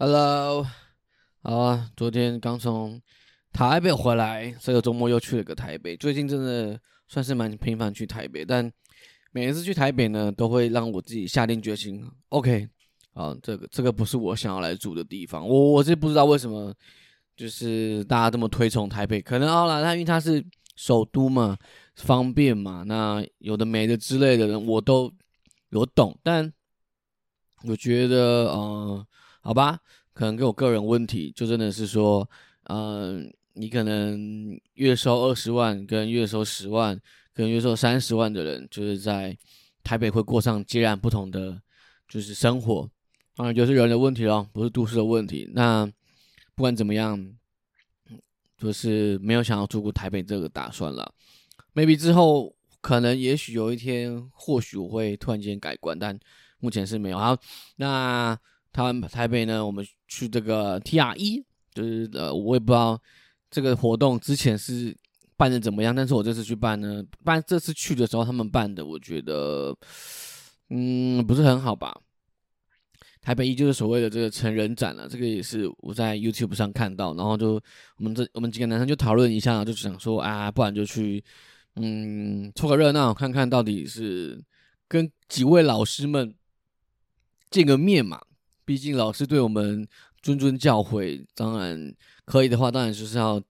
Hello，好啊，昨天刚从台北回来，这个周末又去了个台北。最近真的算是蛮频繁去台北，但每一次去台北呢，都会让我自己下定决心，OK，啊，这个这个不是我想要来住的地方。我我是不知道为什么，就是大家这么推崇台北，可能好了，它因为它是首都嘛，方便嘛，那有的没的之类的人我都有懂，但我觉得，嗯。好吧，可能跟我个人问题，就真的是说，嗯，你可能月收二十万，跟月收十万，跟月收三十万的人，就是在台北会过上截然不同的就是生活，当然就是人的问题咯，不是都市的问题。那不管怎么样，就是没有想要住过台北这个打算了。maybe 之后可能也许有一天，或许我会突然间改观，但目前是没有。好，那。台湾台北呢，我们去这个 T R 一，就是呃，我也不知道这个活动之前是办的怎么样，但是我这次去办呢，办这次去的时候他们办的，我觉得嗯不是很好吧。台北一就是所谓的这个成人展了，这个也是我在 YouTube 上看到，然后就我们这我们几个男生就讨论一下，就想说啊，不然就去嗯凑个热闹，看看到底是跟几位老师们见个面嘛。毕竟老师对我们谆谆教诲，当然可以的话，当然就是要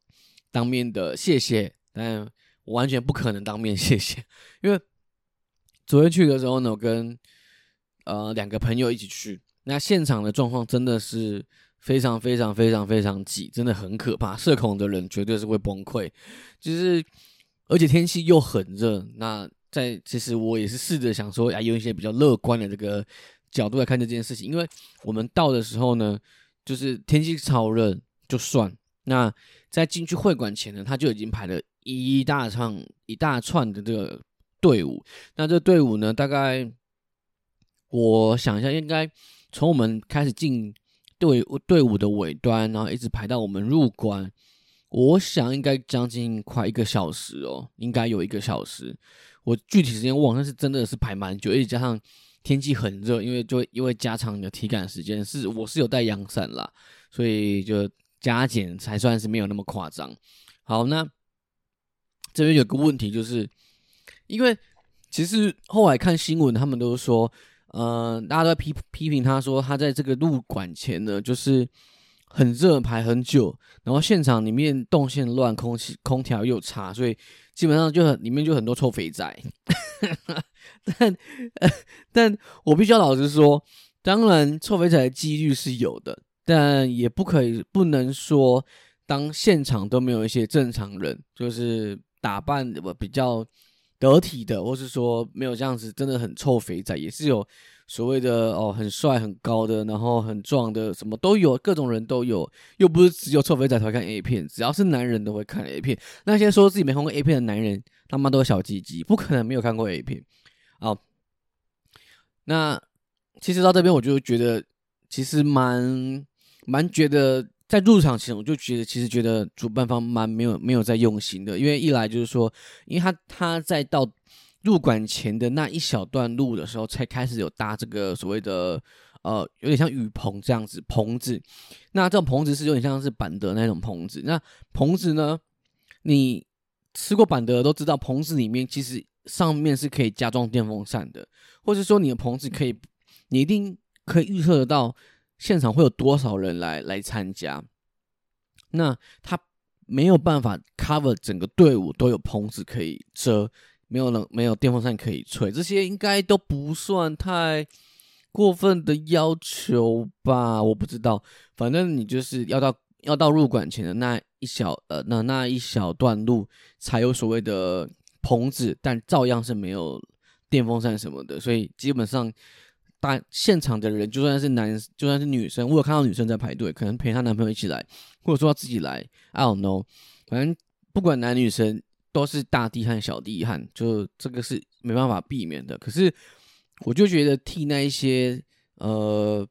当面的谢谢。但我完全不可能当面 谢谢，因为昨天去的时候呢，我跟呃两个朋友一起去，那现场的状况真的是非常非常非常非常挤，真的很可怕。社恐的人绝对是会崩溃，就是而且天气又很热。那在其实我也是试着想说，啊，用一些比较乐观的这个。角度来看这件事情，因为我们到的时候呢，就是天气超热，就算那在进去会馆前呢，他就已经排了一大串一大串的这个队伍。那这队伍呢，大概我想一下，应该从我们开始进队队伍的尾端，然后一直排到我们入关，我想应该将近快一个小时哦，应该有一个小时。我具体时间忘，但是真的是排蛮久，而且加上。天气很热，因为就因为加长你的体感时间，是我是有带阳伞啦，所以就加减才算是没有那么夸张。好，那这边有个问题，就是因为其实后来看新闻，他们都说，呃，大家都在批批评他说，他在这个入馆前呢，就是很热，排很久，然后现场里面动线乱，空气空调又差，所以基本上就很里面就很多臭肥仔。但，但我必须要老实说，当然臭肥仔的几率是有的，但也不可以不能说，当现场都没有一些正常人，就是打扮的比较得体的，或是说没有这样子真的很臭肥仔，也是有所谓的哦很帅很高的，然后很壮的，什么都有，各种人都有，又不是只有臭肥仔才会看 A 片，只要是男人都会看 A 片。那些说自己没看过 A 片的男人，他妈都是小鸡鸡，不可能没有看过 A 片。哦，那其实到这边我就觉得，其实蛮蛮觉得，在入场前我就觉得，其实觉得主办方蛮没有没有在用心的，因为一来就是说，因为他他在到入馆前的那一小段路的时候，才开始有搭这个所谓的呃，有点像雨棚这样子棚子，那这种棚子是有点像是板德那种棚子，那棚子呢，你吃过板德都知道，棚子里面其实。上面是可以加装电风扇的，或者说你的棚子可以，你一定可以预测得到现场会有多少人来来参加。那他没有办法 cover 整个队伍都有棚子可以遮，没有冷没有电风扇可以吹，这些应该都不算太过分的要求吧？我不知道，反正你就是要到要到入馆前的那一小呃那那一小段路才有所谓的。棚子，但照样是没有电风扇什么的，所以基本上大现场的人，就算是男，就算是女生，我有看到女生在排队，可能陪她男朋友一起来，或者说自己来，I don't know，反正不管男女生都是大地和小地汉，就这个是没办法避免的。可是我就觉得替那一些呃。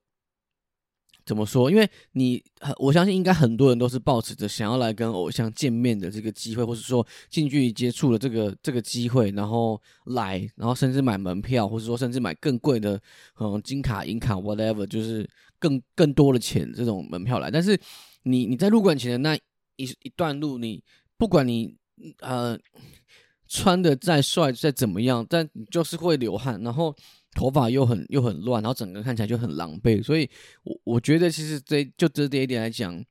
怎么说？因为你，我相信应该很多人都是抱持着想要来跟偶像见面的这个机会，或者说近距离接触的这个这个机会，然后来，然后甚至买门票，或者说甚至买更贵的，嗯，金卡、银卡，whatever，就是更更多的钱这种门票来。但是你你在入馆前的那一一段路，你不管你呃穿的再帅再怎么样，但你就是会流汗，然后头发又很又很乱，然后整个看起来就很狼狈。所以，我我觉得其实这就这这一点来讲，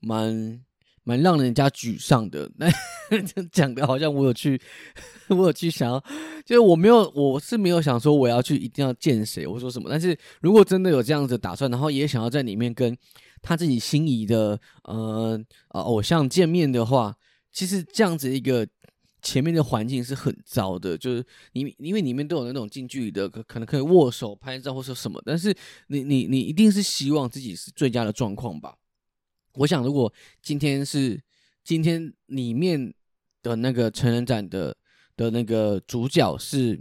蛮。蛮让人家沮丧的，那 讲的好像我有去，我有去想要，就是我没有，我是没有想说我要去一定要见谁，我说什么。但是如果真的有这样子打算，然后也想要在里面跟他自己心仪的呃呃偶像见面的话，其实这样子一个前面的环境是很糟的，就是你因为里面都有那种近距离的可可能可以握手拍照或者什么，但是你你你一定是希望自己是最佳的状况吧。我想，如果今天是今天里面的那个成人展的的那个主角是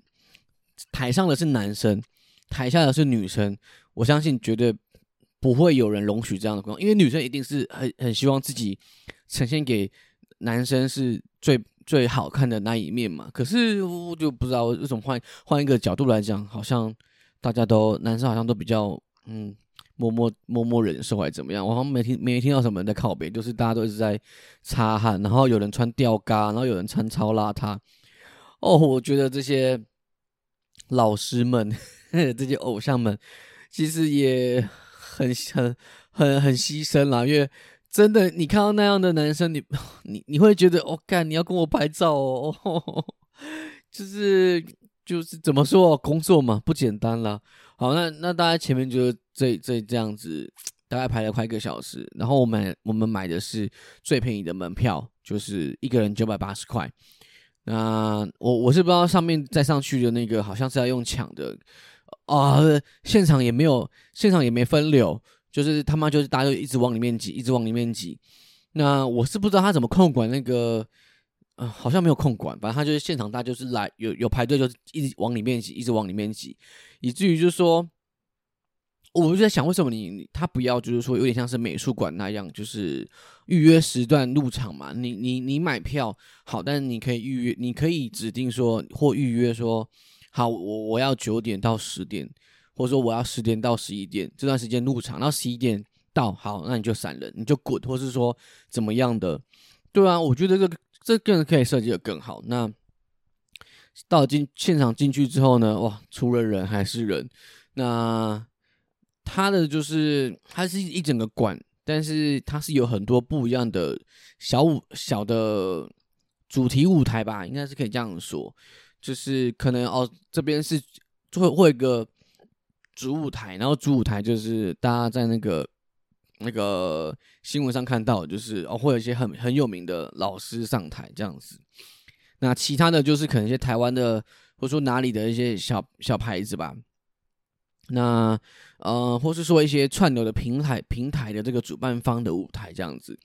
台上的是男生，台下的是女生，我相信绝对不会有人容许这样的光，因为女生一定是很很希望自己呈现给男生是最最好看的那一面嘛。可是我就不知道为什么换换一个角度来讲，好像大家都男生好像都比较嗯。默默默默忍受还是怎么样？我好像没听没听到什么人在靠边，就是大家都一直在擦汗，然后有人穿吊嘎，然后有人穿超邋遢。哦，我觉得这些老师们、这些偶像们，其实也很很很很牺牲啦。因为真的，你看到那样的男生，你 你你会觉得，哦，干，你要跟我拍照哦，就是就是怎么说，工作嘛，不简单啦。好，那那大家前面就这这这样子，大概排了快一个小时，然后我们我们买的是最便宜的门票，就是一个人九百八十块。那我我是不知道上面再上去的那个好像是要用抢的啊，现场也没有，现场也没分流，就是他妈就是大家就一直往里面挤，一直往里面挤。那我是不知道他怎么控管那个。嗯，好像没有控管，反正他就是现场，大家就是来有有排队，就是一直往里面挤，一直往里面挤，以至于就是说，我就在想，为什么你他不要就是说有点像是美术馆那样，就是预约时段入场嘛？你你你买票好，但是你可以预约，你可以指定说或预约说，好，我我要九点到十点，或者说我要十点到十一点这段时间入场，到十一点到，好，那你就闪人，你就滚，或是说怎么样的？对啊，我觉得这个。这更可以设计的更好。那到进现场进去之后呢？哇，除了人还是人。那它的就是它是一整个馆，但是它是有很多不一样的小舞小的主题舞台吧，应该是可以这样说。就是可能哦，这边是会会一个主舞台，然后主舞台就是大家在那个。那个新闻上看到，就是哦，会有一些很很有名的老师上台这样子。那其他的就是可能一些台湾的，或者说哪里的一些小小牌子吧。那呃，或是说一些串流的平台平台的这个主办方的舞台这样子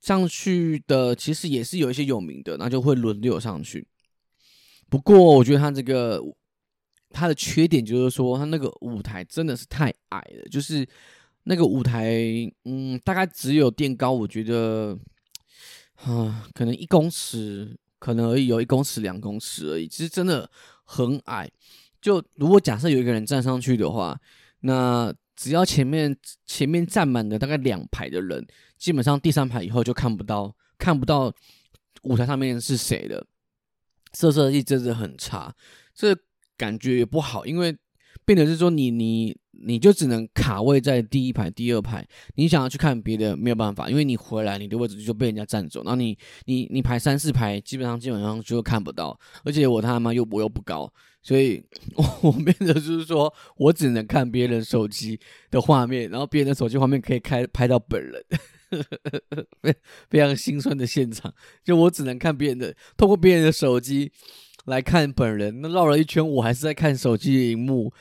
上去的，其实也是有一些有名的，那就会轮流上去。不过我觉得他这个他的缺点就是说，他那个舞台真的是太矮了，就是。那个舞台，嗯，大概只有垫高，我觉得，啊，可能一公尺，可能而已，有一公尺、两公尺而已。其实真的很矮。就如果假设有一个人站上去的话，那只要前面前面站满了大概两排的人，基本上第三排以后就看不到看不到舞台上面是谁了。色色系真的很差，这感觉也不好，因为。变得是说你你你就只能卡位在第一排第二排，你想要去看别的没有办法，因为你回来你的位置就被人家占走，然后你你你排三四排基本上基本上就看不到，而且我他妈又我又不高，所以我变得就是说我只能看别人手机的画面，然后别人的手机画面可以开拍到本人，非非常心酸的现场，就我只能看别人的，透过别人的手机来看本人，那绕了一圈我还是在看手机的荧幕。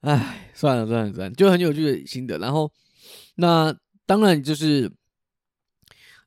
唉，算了算了算了，就很有趣的心得。然后，那当然就是，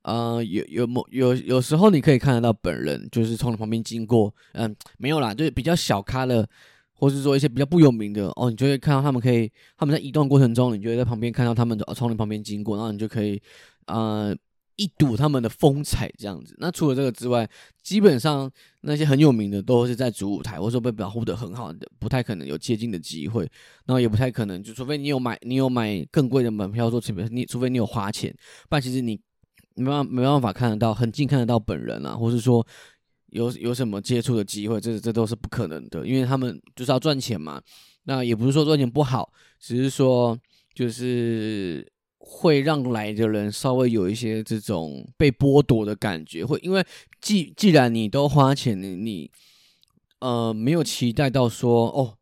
呃，有有某有有时候你可以看得到本人，就是从你旁边经过。嗯，没有啦，就是比较小咖的，或是说一些比较不有名的哦，你就会看到他们可以他们在移动过程中，你就会在旁边看到他们从你旁边经过，然后你就可以呃一睹他们的风采这样子。那除了这个之外，基本上那些很有名的都是在主舞台，或者说被保护的很好的，不太可能有接近的机会。然后也不太可能，就除非你有买，你有买更贵的门票做前面，你除非你有花钱，不然其实你没办没办法看得到，很近看得到本人啊，或是说有有什么接触的机会，这这都是不可能的，因为他们就是要赚钱嘛。那也不是说赚钱不好，只是说就是会让来的人稍微有一些这种被剥夺的感觉，会因为既既然你都花钱，你你呃没有期待到说哦，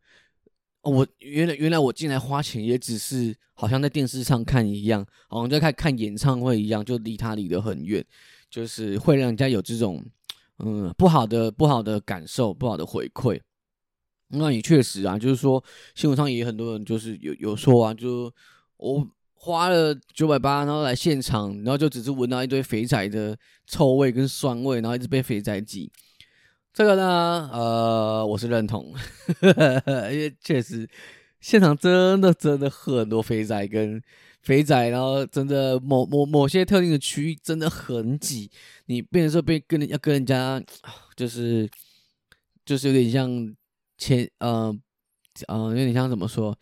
我原来原来我进来花钱也只是好像在电视上看一样，好像在看看演唱会一样，就离他离得很远，就是会让人家有这种嗯不好的不好的感受，不好的回馈。那也确实啊，就是说新闻上也很多人就是有有说啊，就我花了九百八，然后来现场，然后就只是闻到一堆肥仔的臭味跟酸味，然后一直被肥仔挤。这个呢，呃，我是认同，因为确实现场真的真的很多肥仔跟肥仔，然后真的某某某些特定的区域真的很挤，你变成说被跟要跟人家就是就是有点像。前呃呃，有点像怎么说，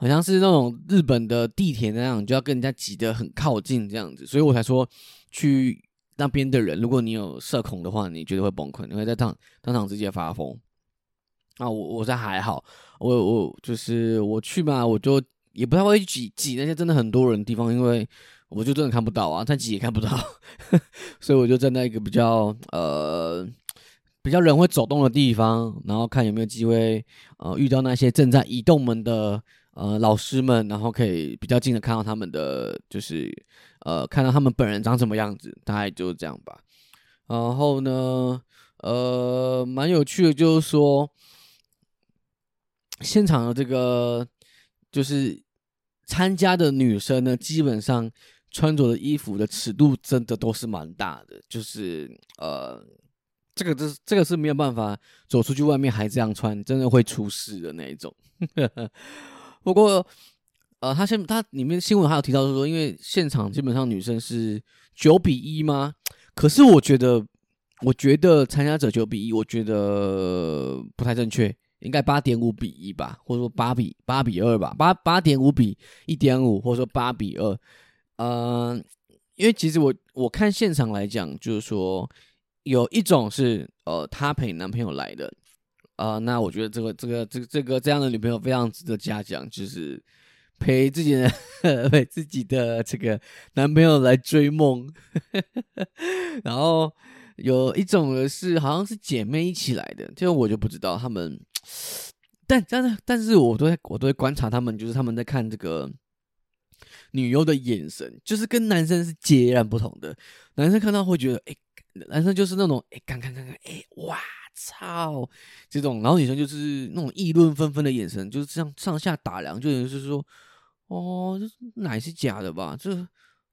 好像是那种日本的地铁那样，就要跟人家挤得很靠近这样子，所以我才说去那边的人，如果你有社恐的话，你绝对会崩溃，你会在当当场直接发疯。那我我在还好，我我就是我去嘛，我就也不太会挤挤那些真的很多人的地方，因为我就真的看不到啊，再挤也看不到，所以我就站在一个比较呃。比较人会走动的地方，然后看有没有机会，呃，遇到那些正在移动门的呃老师们，然后可以比较近的看到他们的，就是呃，看到他们本人长什么样子，大概就是这样吧。然后呢，呃，蛮有趣的，就是说现场的这个就是参加的女生呢，基本上穿着的衣服的尺度真的都是蛮大的，就是呃。这个是这个是没有办法走出去外面还这样穿，真的会出事的那一种。不过，呃，他现他里面新闻还有提到是说，因为现场基本上女生是九比一吗？可是我觉得，我觉得参加者九比一，我觉得不太正确，应该八点五比一吧，或者说八比八比二吧，八八点五比一点五，或者说八比二。嗯，因为其实我我看现场来讲，就是说。有一种是呃，她陪男朋友来的，呃，那我觉得这个这个这个这个这样的女朋友非常值得嘉奖，就是陪自己的 陪自己的这个男朋友来追梦。然后有一种的是好像是姐妹一起来的，这个我就不知道他们，但但是但是我都在我都会观察他们，就是他们在看这个女优的眼神，就是跟男生是截然不同的。男生看到会觉得，哎。男生就是那种哎，看看看看，哎，哇操，这种，然后女生就是那种议论纷纷的眼神，就是这样上下打量，就是说，哦，这奶是假的吧？这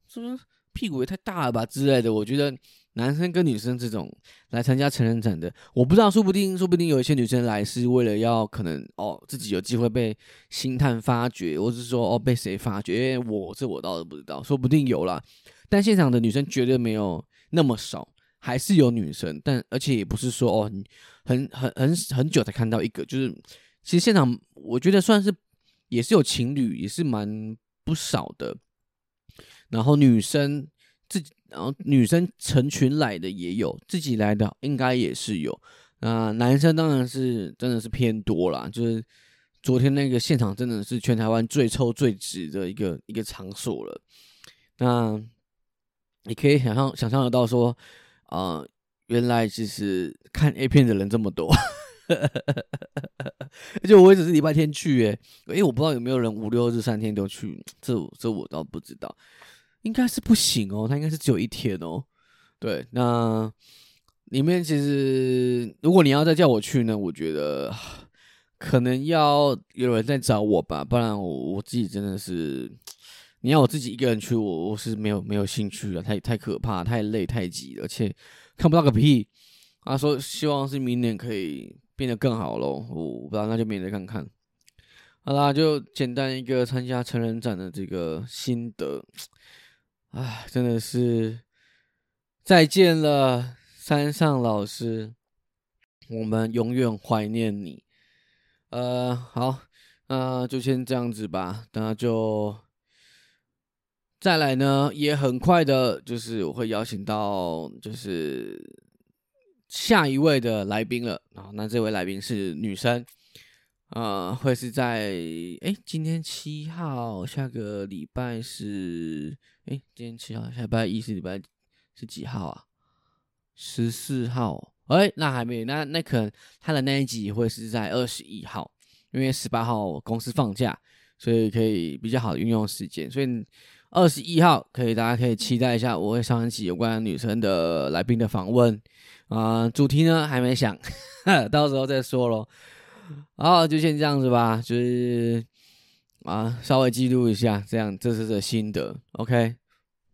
是不是屁股也太大了吧之类的？我觉得男生跟女生这种来参加成人展的，我不知道，说不定说不定有一些女生来是为了要可能哦自己有机会被星探发掘，或是说哦被谁发掘？我这我倒是不知道，说不定有啦。但现场的女生绝对没有那么少。还是有女生，但而且也不是说哦，很很很很久才看到一个，就是其实现场我觉得算是也是有情侣，也是蛮不少的。然后女生自己，然后女生成群来的也有，自己来的应该也是有。那男生当然是真的是偏多啦，就是昨天那个现场真的是全台湾最臭最直的一个一个场所了。那你可以想象想象得到说。啊，原来其实看 A 片的人这么多，而且我也只是礼拜天去，诶，诶，我不知道有没有人五六日三天都去，这这我倒不知道，应该是不行哦，他应该是只有一天哦。对，那里面其实如果你要再叫我去呢，我觉得可能要有人在找我吧，不然我我自己真的是。你要我自己一个人去，我我是没有没有兴趣了，太太可怕，太累，太挤，而且看不到个屁。他说希望是明年可以变得更好喽，我不知道，那就明年看看。好啦，就简单一个参加成人展的这个心得。唉，真的是再见了，山上老师，我们永远怀念你。呃，好，那就先这样子吧。那就再来呢，也很快的，就是我会邀请到就是下一位的来宾了。啊，那这位来宾是女生，呃，会是在哎，今天七号，下个礼拜是哎，今天七号，下礼拜一是礼拜。是几号啊？十四号。哎，那还没，那那可能他的那一集会是在二十一号，因为十八号公司放假，所以可以比较好的运用时间。所以二十一号可以，大家可以期待一下，我会上一期有关女生的来宾的访问啊。主题呢还没想，到时候再说咯。好，就先这样子吧，就是啊，稍微记录一下，这样这是的心得。OK。